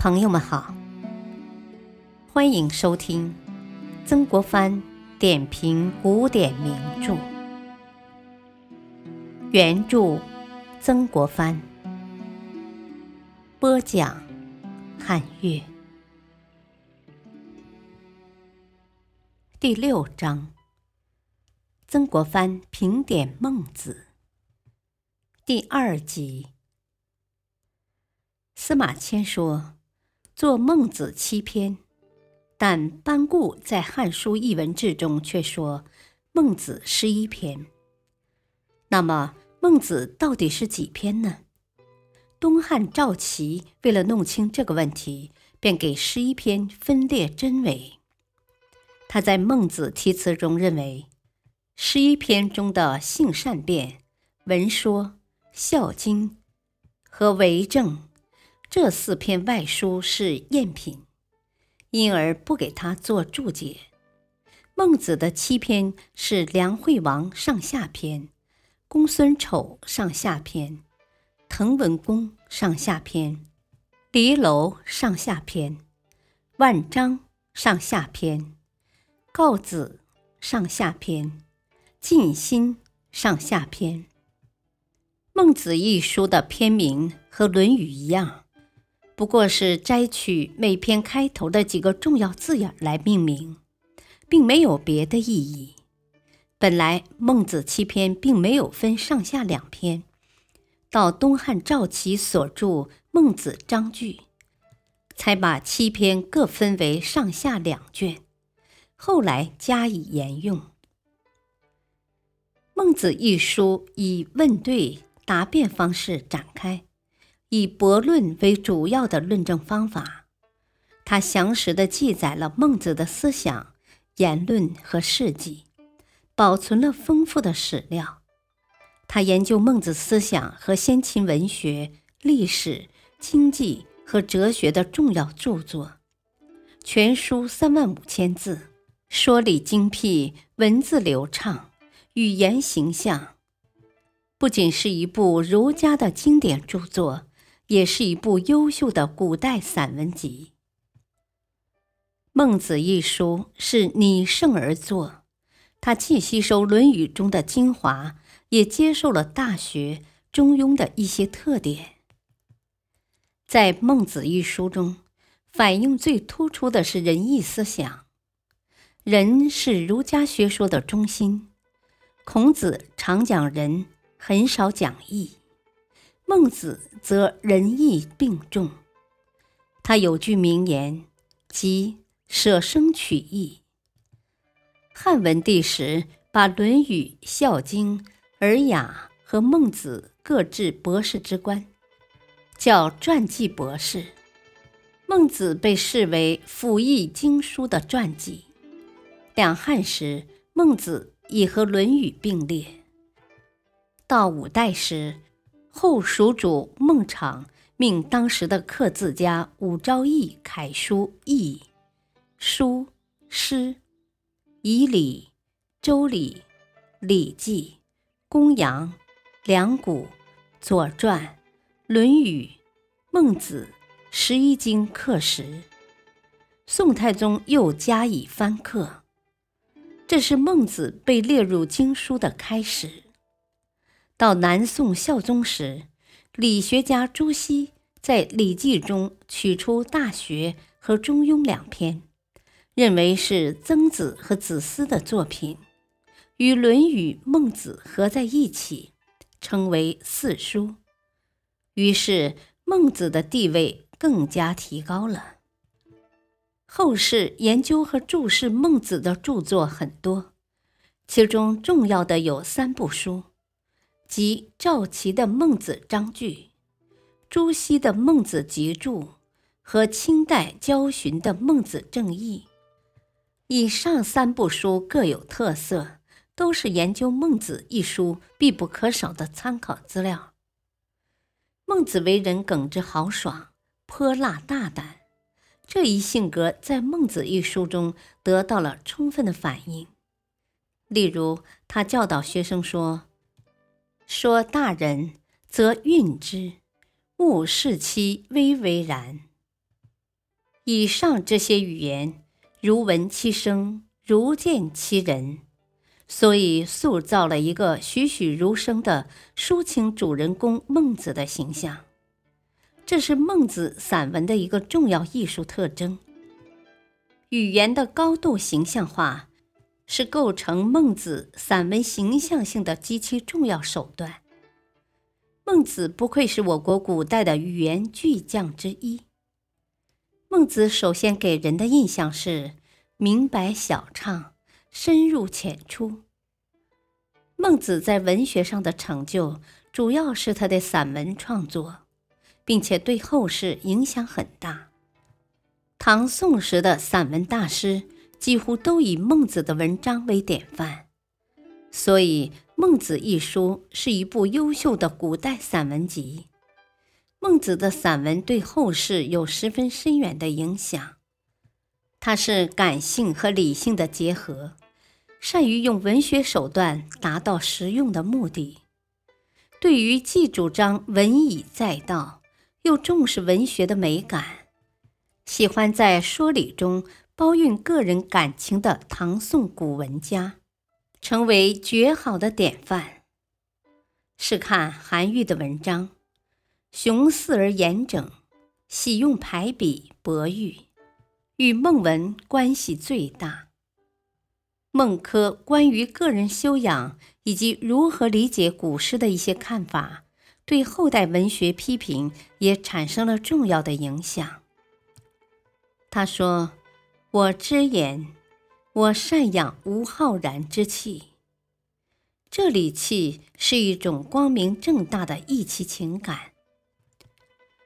朋友们好，欢迎收听曾国藩点评古典名著，原著曾国藩，播讲汉乐，第六章，曾国藩评点孟子，第二集。司马迁说：“做孟子七篇。”但班固在《汉书艺文志》中却说：“孟子十一篇。”那么，孟子到底是几篇呢？东汉赵齐为了弄清这个问题，便给十一篇分列真伪。他在《孟子题词》中认为，十一篇中的性善辩、文说、孝经和为政。这四篇外书是赝品，因而不给他做注解。孟子的七篇是梁惠王上下篇、公孙丑上下篇、滕文公上下篇、离楼上下篇、万章上下篇、告子上下篇、尽心上下篇。孟子一书的篇名和《论语》一样。不过是摘取每篇开头的几个重要字眼来命名，并没有别的意义。本来孟子七篇并没有分上下两篇，到东汉赵齐所著《孟子章句》，才把七篇各分为上下两卷，后来加以沿用。《孟子》一书以问对答辩方式展开。以驳论为主要的论证方法，他详实的记载了孟子的思想、言论和事迹，保存了丰富的史料。他研究孟子思想和先秦文学、历史、经济和哲学的重要著作，全书三万五千字，说理精辟，文字流畅，语言形象，不仅是一部儒家的经典著作。也是一部优秀的古代散文集。《孟子》一书是拟圣而作，它既吸收《论语》中的精华，也接受了《大学》《中庸》的一些特点。在《孟子》一书中，反映最突出的是仁义思想。仁是儒家学说的中心，孔子常讲仁，很少讲义。孟子则仁义并重，他有句名言，即“舍生取义”。汉文帝时，把《论语》《孝经》《尔雅》和《孟子》各置博士之官，叫传记博士。孟子被视为辅义经书的传记。两汉时，孟子已和《论语》并列。到五代时，后蜀主孟昶命当时的刻字家武昭义楷书易、书、诗，以礼、周礼、礼记、公羊、两古、左传、论语、孟子十一经刻石。宋太宗又加以翻刻，这是孟子被列入经书的开始。到南宋孝宗时，理学家朱熹在《礼记》中取出《大学》和《中庸》两篇，认为是曾子和子思的作品，与《论语》《孟子》合在一起，称为四书。于是孟子的地位更加提高了。后世研究和注释孟子的著作很多，其中重要的有三部书。即赵齐的《孟子章句》，朱熹的《孟子集注》和清代焦循的《孟子正义》。以上三部书各有特色，都是研究孟子一书必不可少的参考资料。孟子为人耿直豪爽、泼辣大胆，这一性格在《孟子》一书中得到了充分的反映。例如，他教导学生说。说大人，则运之；勿视其微为然。以上这些语言，如闻其声，如见其人，所以塑造了一个栩栩如生的抒情主人公孟子的形象。这是孟子散文的一个重要艺术特征。语言的高度形象化，是构成孟子散文形象性的极其重要手段。孟子不愧是我国古代的语言巨匠之一。孟子首先给人的印象是明白晓畅、深入浅出。孟子在文学上的成就，主要是他的散文创作，并且对后世影响很大。唐宋时的散文大师几乎都以孟子的文章为典范，所以《孟子》一书是一部优秀的古代散文集。孟子的散文对后世有十分深远的影响。他是感性和理性的结合，善于用文学手段达到实用的目的。对于既主张文以载道，又重视文学的美感，喜欢在说理中包蕴个人感情的唐宋古文家，成为绝好的典范。试看韩愈的文章。雄肆而严整，喜用排比博喻，与孟文关系最大。孟轲关于个人修养以及如何理解古诗的一些看法，对后代文学批评也产生了重要的影响。他说：“我知言，我善养无浩然之气。”这里气是一种光明正大的义气情感。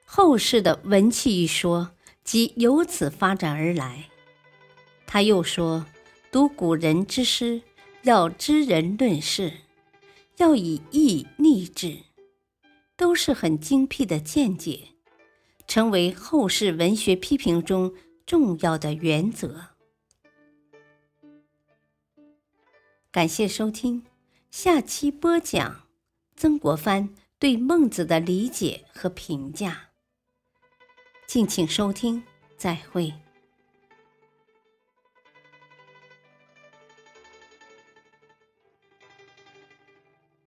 后世的文气一说，即由此发展而来。他又说：“读古人之诗，要知人论事，要以义逆志，都是很精辟的见解，成为后世文学批评中重要的原则。”感谢收听，下期播讲曾国藩对孟子的理解和评价。敬请收听，再会。